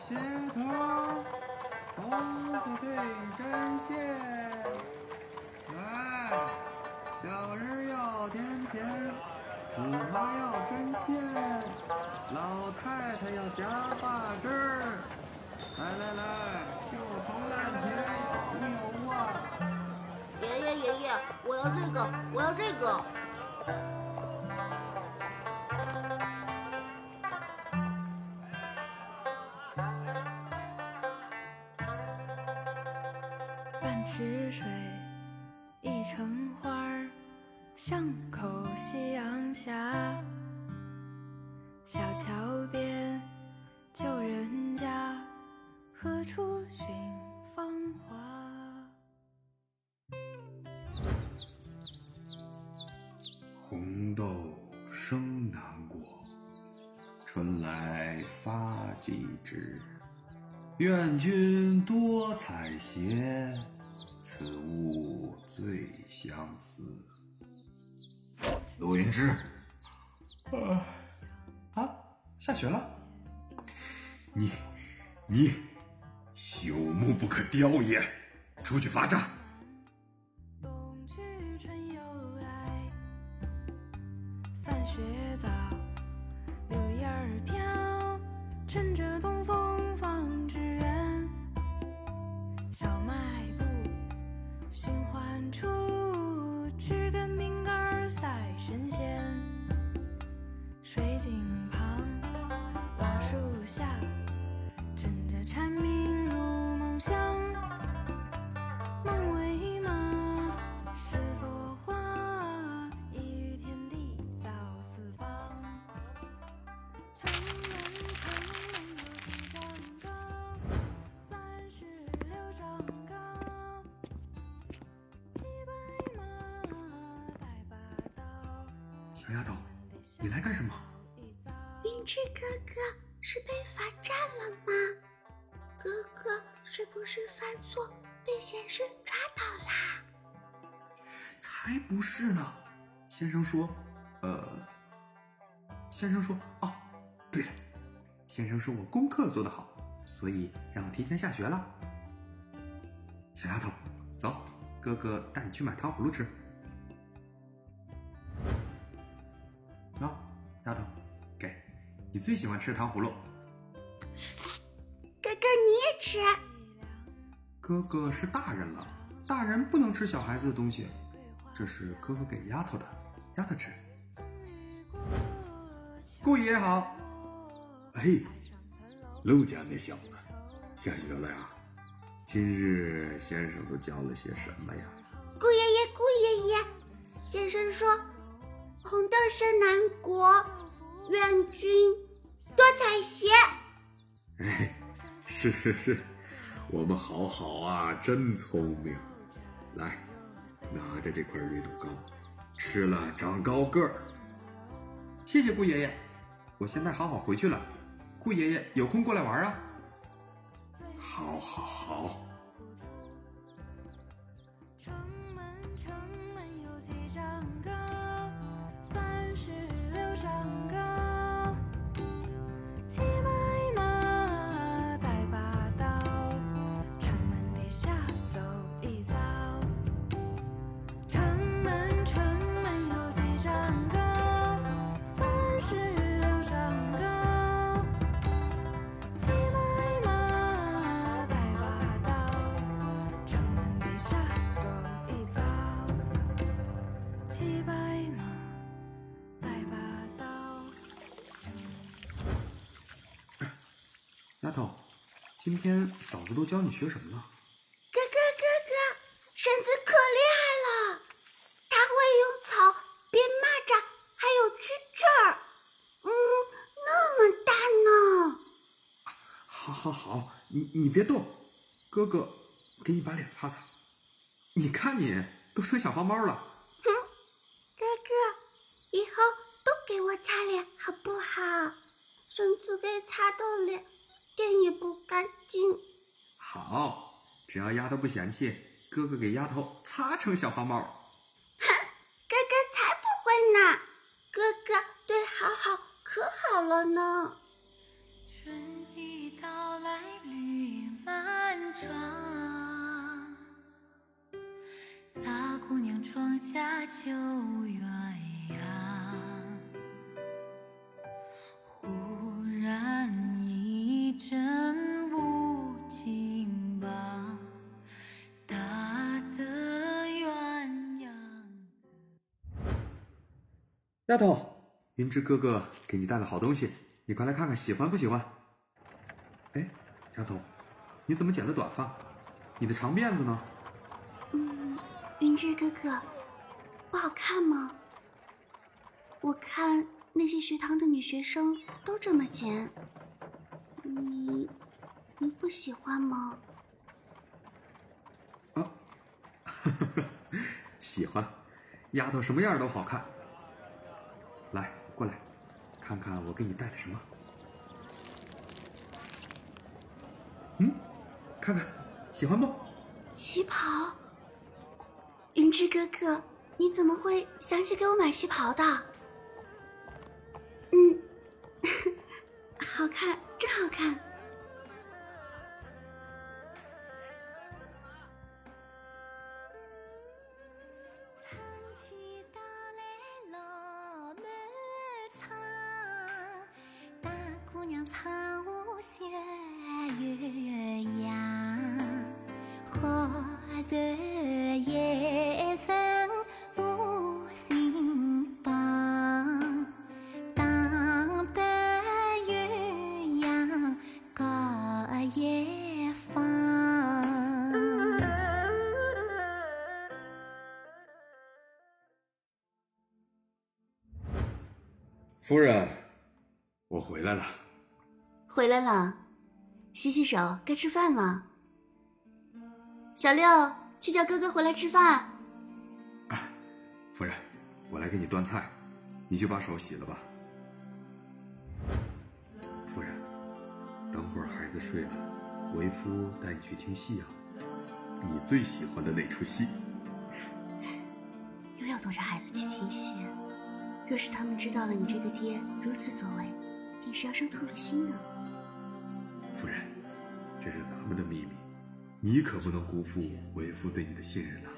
鞋头，左斜头，头发对针线。来，小人要甜甜，姑妈要针线，老太太要假发针。来来来，就从烂甜有没有啊？爷爷爷爷，我要这个，我要这个。小桥边，旧人家，何处寻芳华？红豆生南国，春来发几枝。愿君多采撷，此物最相思。陆云芝，啊啊，下雪了！你你朽木不可雕也，出去罚站。冬去春又来，散雪早，柳叶儿飘，趁着东风水井旁，老树下，枕着蝉鸣入梦乡。梦为马，诗作画，一语天地造四方。城门城门有几丈高，三十六丈高。骑白马，带把刀。小丫头，你来干什么？云之哥哥是被罚站了吗？哥哥是不是犯错被先生抓到啦？才不是呢！先生说，呃，先生说，哦，对了，先生说我功课做得好，所以让我提前下学了。小丫头，走，哥哥带你去买糖葫芦吃。最喜欢吃糖葫芦。哥哥你也吃？哥哥是大人了，大人不能吃小孩子的东西。这是哥哥给丫头的，丫头吃。顾爷爷好。嘿，陆家那小子，下学了呀？今日先生都教了些什么呀？顾爷爷，顾爷爷，先生说，红豆生南国，愿君多采撷。哎，是是是，我们好好啊，真聪明。来，拿着这块绿豆糕，吃了长高个儿。谢谢顾爷爷，我现在好好回去了。顾爷爷有空过来玩啊。好，好，好。城门有几丈高，三十六丈丫头，今天嫂子都教你学什么了？哥哥哥哥，婶子可厉害了，她会用草编蚂蚱，还有蛐蛐儿。嗯，那么大呢。好，好，好，你你别动，哥哥给你把脸擦擦。你看你都成小花猫了。哥哥，以后都给我擦脸好不好？婶子给擦到脸一点也不干净。好，只要丫头不嫌弃，哥哥给丫头擦成小花猫。哥哥才不会呢，哥哥对好好可好好了呢。春季到来绿满窗，大姑娘窗下秋鸳丫头，云芝哥哥给你带了好东西，你快来看看喜欢不喜欢？哎，丫头，你怎么剪了短发？你的长辫子呢？嗯云芝哥哥，不好看吗？我看那些学堂的女学生都这么剪，你你不喜欢吗？啊，喜欢，丫头什么样都好看。过来，看看我给你带了什么。嗯，看看，喜欢不？旗袍。云芝哥哥，你怎么会想起给我买旗袍的？姑娘唱舞些鸳鸯，花热夜深无心帮，当得鸳鸯高一方。夫人，我回来了。回来了，洗洗手，该吃饭了。小六，去叫哥哥回来吃饭。夫人，我来给你端菜，你去把手洗了吧。夫人，等会儿孩子睡了，为夫带你去听戏啊，你最喜欢的那出戏。又要躲着孩子去听戏，若是他们知道了你这个爹如此作为，定是要伤透了心呢。夫人，这是咱们的秘密，你可不能辜负为夫对你的信任啊。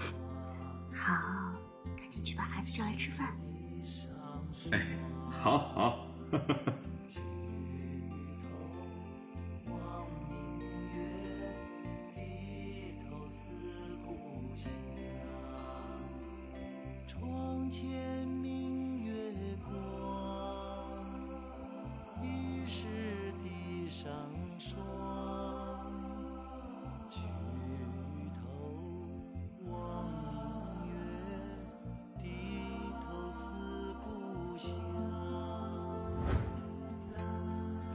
好，赶紧去把孩子叫来吃饭。哎，好好。窗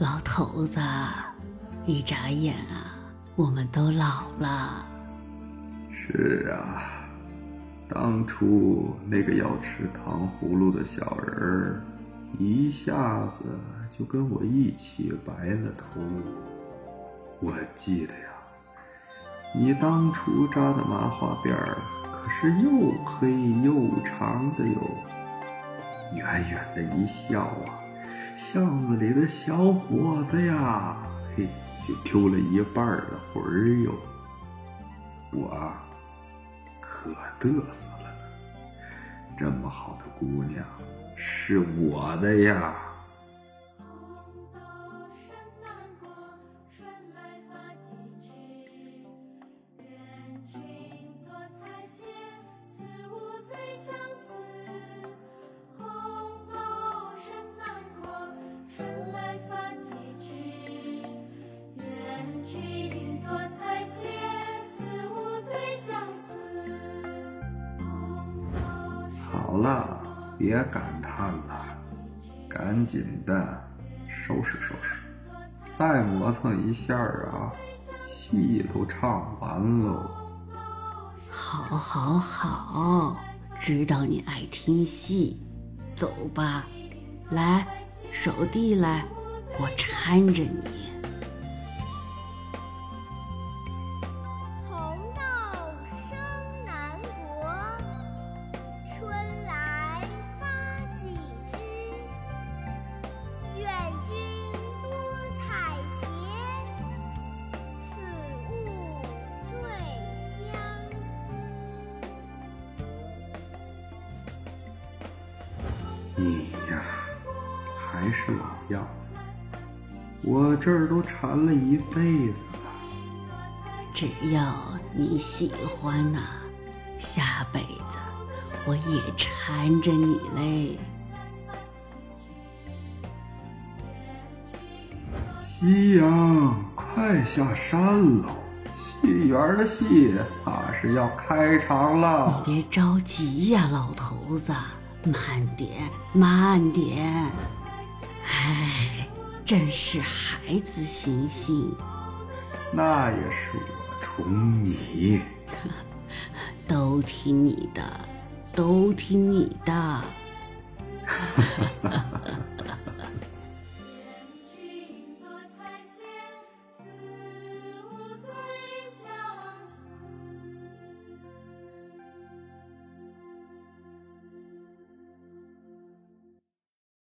老头子，一眨眼啊，我们都老了。是啊，当初那个要吃糖葫芦的小人儿，一下子就跟我一起白了头。我记得呀，你当初扎的麻花辫儿可是又黑又长的哟。远远的一笑啊，巷子里的小伙子呀，嘿，就丢了一半的魂儿哟。我，可得瑟了呢，这么好的姑娘是我的呀。好了，别感叹了，赶紧的收拾收拾，再磨蹭一下啊，戏都唱完喽。好，好，好，知道你爱听戏，走吧，来，手递来，我搀着你。还是老样子，我这儿都缠了一辈子了。只要你喜欢呐、下辈子我也缠着你嘞。夕阳快下山喽，戏园的戏怕是要开场了。你别着急呀，老头子，慢点，慢点。唉，真是孩子心性，那也是我宠你。都听你的，都听你的。